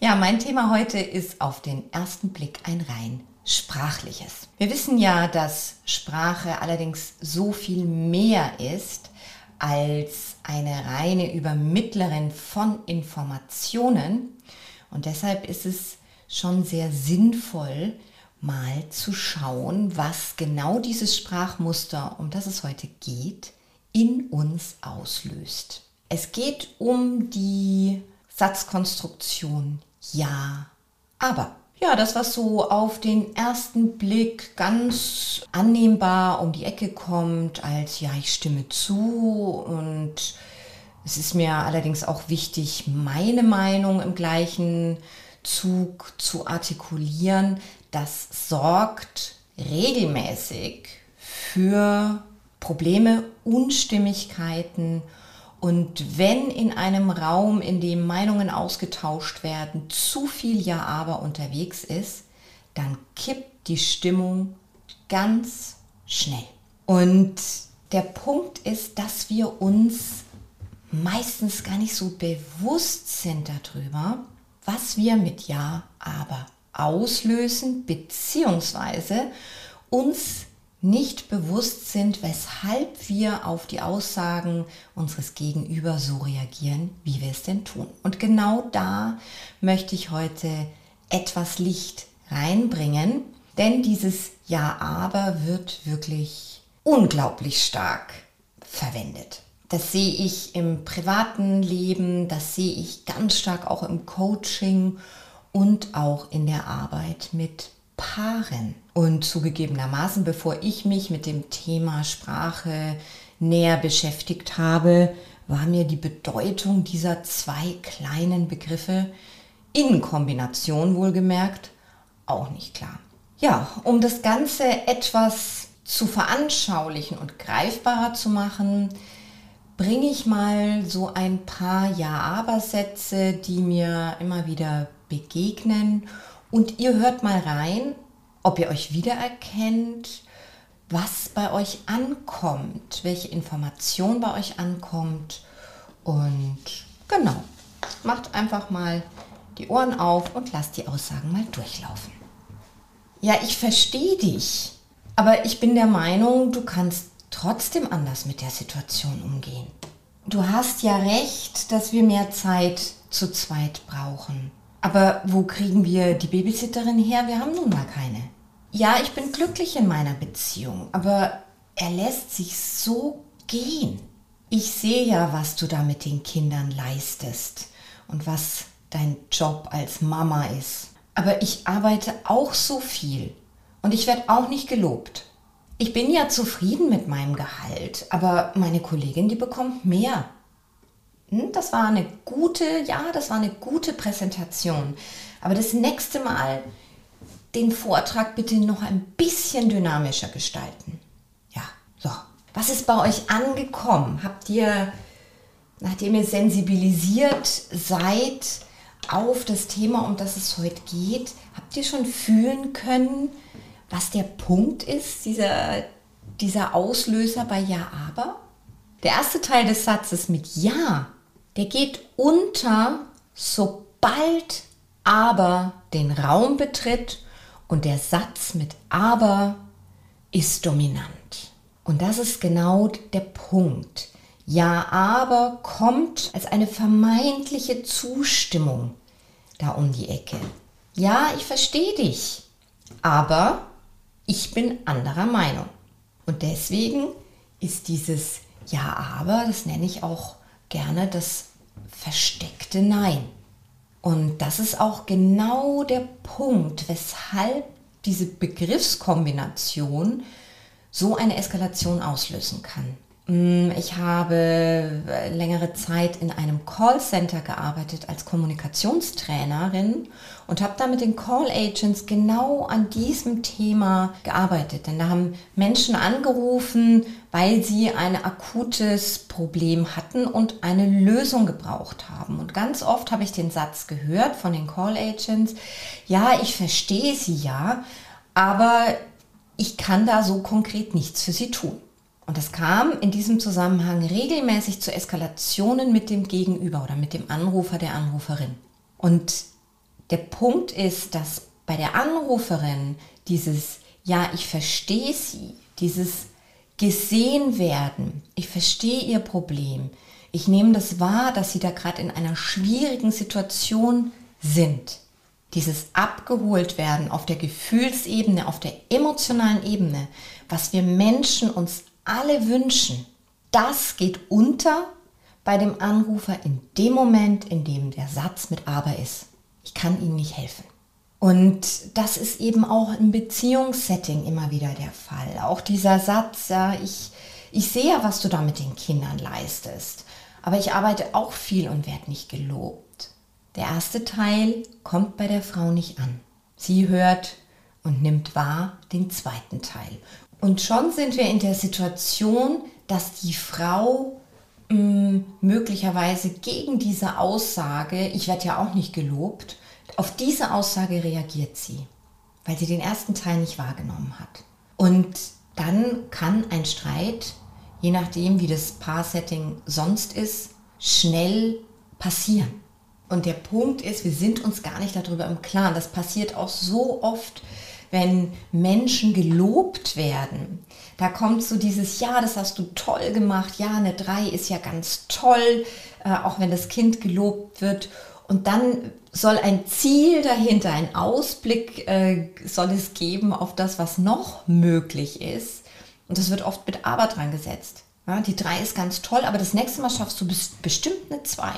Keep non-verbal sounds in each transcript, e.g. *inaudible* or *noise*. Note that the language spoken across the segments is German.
Ja, mein Thema heute ist auf den ersten Blick ein rein sprachliches. Wir wissen ja, dass Sprache allerdings so viel mehr ist als eine reine Übermittlerin von Informationen und deshalb ist es schon sehr sinnvoll, mal zu schauen, was genau dieses Sprachmuster, um das es heute geht, in uns auslöst. Es geht um die Satzkonstruktion ja, aber. Ja, das, was so auf den ersten Blick ganz annehmbar um die Ecke kommt, als ja, ich stimme zu und es ist mir allerdings auch wichtig, meine Meinung im gleichen Zug zu artikulieren, das sorgt regelmäßig für Probleme, Unstimmigkeiten und wenn in einem Raum, in dem Meinungen ausgetauscht werden, zu viel Ja aber unterwegs ist, dann kippt die Stimmung ganz schnell. Und der Punkt ist, dass wir uns meistens gar nicht so bewusst sind darüber, was wir mit Ja aber auslösen, beziehungsweise uns nicht bewusst sind, weshalb wir auf die Aussagen unseres Gegenüber so reagieren, wie wir es denn tun. Und genau da möchte ich heute etwas Licht reinbringen, denn dieses Ja aber wird wirklich unglaublich stark verwendet. Das sehe ich im privaten Leben, das sehe ich ganz stark auch im Coaching und auch in der Arbeit mit Paaren. Und zugegebenermaßen, bevor ich mich mit dem Thema Sprache näher beschäftigt habe, war mir die Bedeutung dieser zwei kleinen Begriffe in Kombination wohlgemerkt auch nicht klar. Ja, um das Ganze etwas zu veranschaulichen und greifbarer zu machen, bringe ich mal so ein paar Ja-Aber-Sätze, die mir immer wieder begegnen und ihr hört mal rein, ob ihr euch wiedererkennt, was bei euch ankommt, welche Information bei euch ankommt. Und genau, macht einfach mal die Ohren auf und lasst die Aussagen mal durchlaufen. Ja, ich verstehe dich, aber ich bin der Meinung, du kannst trotzdem anders mit der Situation umgehen. Du hast ja recht, dass wir mehr Zeit zu zweit brauchen. Aber wo kriegen wir die Babysitterin her? Wir haben nun mal keine. Ja, ich bin glücklich in meiner Beziehung, aber er lässt sich so gehen. Ich sehe ja, was du da mit den Kindern leistest und was dein Job als Mama ist. Aber ich arbeite auch so viel und ich werde auch nicht gelobt. Ich bin ja zufrieden mit meinem Gehalt, aber meine Kollegin, die bekommt mehr. Hm, das war eine gute, ja, das war eine gute Präsentation. Aber das nächste Mal den Vortrag bitte noch ein bisschen dynamischer gestalten. Ja, so. Was ist bei euch angekommen? Habt ihr, nachdem ihr sensibilisiert seid auf das Thema, um das es heute geht, habt ihr schon fühlen können, was der Punkt ist, dieser, dieser Auslöser bei Ja, aber? Der erste Teil des Satzes mit Ja der geht unter, sobald aber den Raum betritt und der Satz mit aber ist dominant. Und das ist genau der Punkt. Ja, aber kommt als eine vermeintliche Zustimmung da um die Ecke. Ja, ich verstehe dich, aber ich bin anderer Meinung. Und deswegen ist dieses Ja, aber, das nenne ich auch gerne das versteckte Nein. Und das ist auch genau der Punkt, weshalb diese Begriffskombination so eine Eskalation auslösen kann. Mm, ich habe äh, längere Zeit in einem Callcenter gearbeitet als Kommunikationstrainerin und habe da mit den Call Agents genau an diesem Thema gearbeitet. Denn da haben Menschen angerufen, weil sie ein akutes Problem hatten und eine Lösung gebraucht haben. Und ganz oft habe ich den Satz gehört von den Call Agents, ja, ich verstehe sie ja, aber ich kann da so konkret nichts für sie tun. Und es kam in diesem Zusammenhang regelmäßig zu Eskalationen mit dem Gegenüber oder mit dem Anrufer, der Anruferin. Und der Punkt ist, dass bei der Anruferin dieses Ja, ich verstehe sie, dieses gesehen werden, ich verstehe ihr Problem, ich nehme das wahr, dass sie da gerade in einer schwierigen Situation sind. Dieses abgeholt werden auf der Gefühlsebene, auf der emotionalen Ebene, was wir Menschen uns alle wünschen, das geht unter bei dem Anrufer in dem Moment, in dem der Satz mit aber ist. Ich kann Ihnen nicht helfen. Und das ist eben auch im Beziehungssetting immer wieder der Fall. Auch dieser Satz, ja, ich, ich sehe ja, was du da mit den Kindern leistest, aber ich arbeite auch viel und werde nicht gelobt. Der erste Teil kommt bei der Frau nicht an. Sie hört und nimmt wahr den zweiten Teil. Und schon sind wir in der Situation, dass die Frau mh, mm, möglicherweise gegen diese Aussage, ich werde ja auch nicht gelobt, auf diese Aussage reagiert sie, weil sie den ersten Teil nicht wahrgenommen hat. Und dann kann ein Streit, je nachdem wie das Paarsetting sonst ist, schnell passieren. Und der Punkt ist, wir sind uns gar nicht darüber im Klaren. Das passiert auch so oft, wenn Menschen gelobt werden. Da kommt so dieses, ja, das hast du toll gemacht, ja, eine 3 ist ja ganz toll, äh, auch wenn das Kind gelobt wird. Und dann soll ein Ziel dahinter, ein Ausblick äh, soll es geben auf das, was noch möglich ist. Und das wird oft mit Aber dran gesetzt. Ja, die 3 ist ganz toll, aber das nächste Mal schaffst du bestimmt eine 2.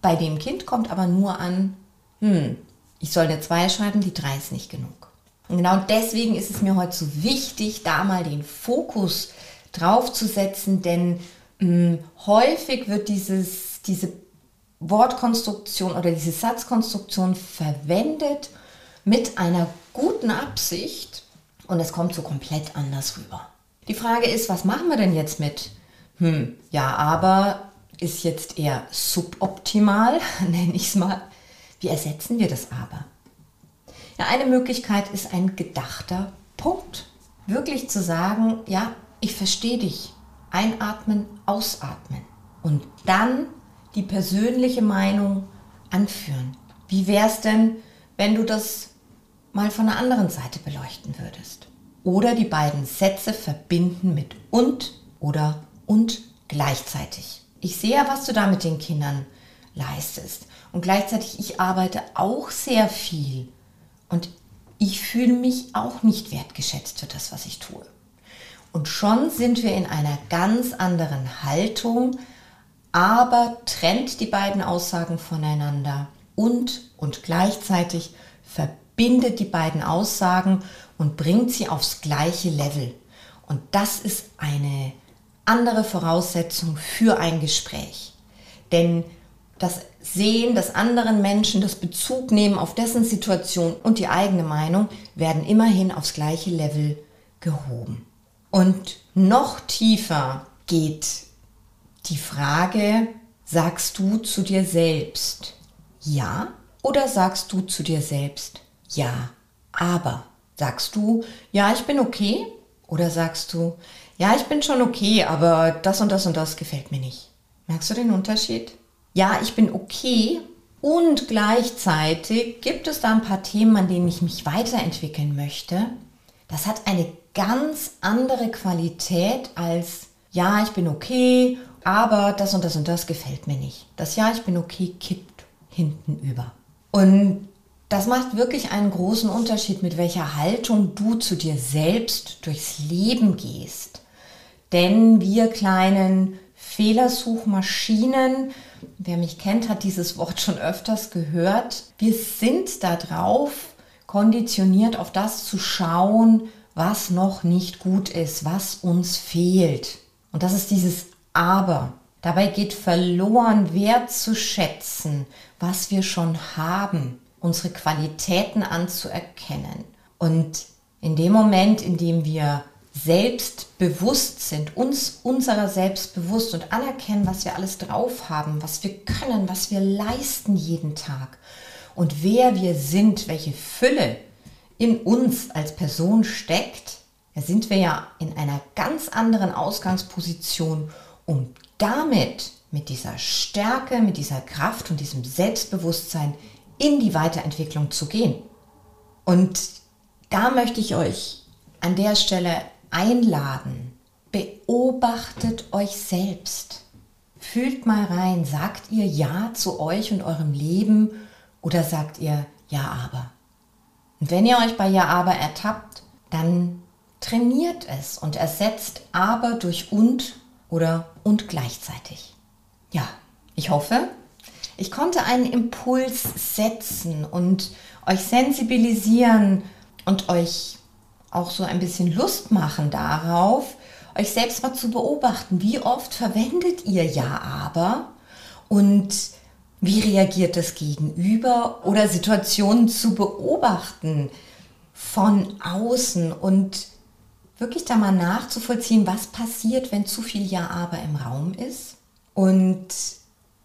Bei dem Kind kommt aber nur an, hm, ich soll eine 2 schreiben, die 3 ist nicht genug. Und genau deswegen ist es mir heute so wichtig, da mal den Fokus drauf zu setzen, denn mh, hm, häufig wird dieses, diese Wortkonstruktion oder diese Satzkonstruktion verwendet mit einer guten Absicht und es kommt so komplett anders rüber. Die Frage ist, was machen wir denn jetzt mit? Hm, ja, aber ist jetzt eher suboptimal, *laughs* nenne ich es mal. Wie ersetzen wir das aber? Ja, eine Möglichkeit ist ein gedachter Punkt. Wirklich zu sagen, ja, ich verstehe dich. Einatmen, ausatmen. Und dann die persönliche Meinung anführen. Wie wäre es denn, wenn du das mal von der anderen Seite beleuchten würdest? Oder die beiden Sätze verbinden mit und oder und gleichzeitig. Ich sehe ja, was du da mit den Kindern leistest. Und gleichzeitig, ich arbeite auch sehr viel und ich fühle mich auch nicht wertgeschätzt für das, was ich tue. Und schon sind wir in einer ganz anderen Haltung, aber trennt die beiden Aussagen voneinander und und gleichzeitig verbindet die beiden Aussagen und bringt sie aufs gleiche Level. Und das ist eine andere Voraussetzung für ein Gespräch. Denn das Sehen des anderen Menschen, das Bezug nehmen auf dessen Situation und die eigene Meinung werden immerhin aufs gleiche Level gehoben. Und noch tiefer geht die Frage, sagst du zu dir selbst ja oder sagst du zu dir selbst ja, aber sagst du ja, ich bin okay oder sagst du ja, ich bin schon okay, aber das und das und das gefällt mir nicht. Merkst du den Unterschied? Ja, ich bin okay und gleichzeitig gibt es da ein paar Themen, an denen ich mich weiterentwickeln möchte. Das hat eine ganz andere Qualität als ja, ich bin okay, aber das und das und das gefällt mir nicht. Das ja, ich bin okay kippt hinten über. Und das macht wirklich einen großen Unterschied, mit welcher Haltung du zu dir selbst durchs Leben gehst. Denn wir kleinen Fehlersuchmaschinen Wer mich kennt, hat dieses Wort schon öfters gehört. Wir sind darauf konditioniert, auf das zu schauen, was noch nicht gut ist, was uns fehlt. Und das ist dieses Aber dabei geht verloren, wertzuschätzen, was wir schon haben, unsere Qualitäten anzuerkennen. Und in dem Moment, in dem wir selbstbewusst sind, uns unserer selbst bewusst und anerkennen, was wir alles drauf haben, was wir können, was wir leisten jeden Tag und wer wir sind, welche Fülle in uns als Person steckt, da sind wir ja in einer ganz anderen Ausgangsposition, um damit mit dieser Stärke, mit dieser Kraft und diesem Selbstbewusstsein in die Weiterentwicklung zu gehen. Und da möchte ich euch an der Stelle einladen. Beobachtet euch selbst. Fühlt mal rein, sagt ihr Ja zu euch und eurem Leben oder sagt ihr Ja aber? Und wenn ihr euch bei Ja aber ertappt, dann trainiert es und ersetzt aber durch und oder und gleichzeitig. Ja, ich hoffe, ich konnte einen Impuls setzen und euch sensibilisieren und euch auch so ein bisschen Lust machen darauf, euch selbst mal zu beobachten, wie oft verwendet ihr ja aber? Und wie reagiert das Gegenüber? Oder Situationen zu beobachten von außen und wirklich da mal nachzuvollziehen, was passiert, wenn zu viel Ja-Aber im Raum ist? Und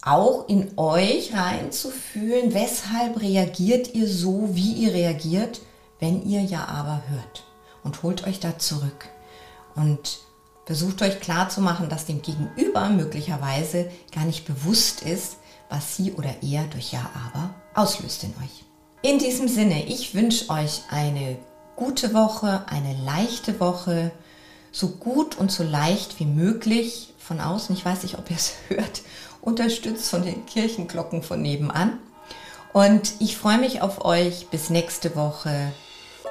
auch in euch reinzufühlen, weshalb reagiert ihr so, wie ihr reagiert, wenn ihr Ja-Aber hört. Und holt euch da zurück und versucht euch klarzumachen, dass dem Gegenüber möglicherweise gar nicht bewusst ist, was sie oder er durch Ja-Aber auslöst in euch. In diesem Sinne, ich wünsche euch eine gute Woche, eine leichte Woche, so gut und so leicht wie möglich von außen. Ich weiß nicht, ob ihr es *laughs* hört, unterstützt von den Kirchenglocken von nebenan. Und ich freue mich auf euch. Bis nächste Woche.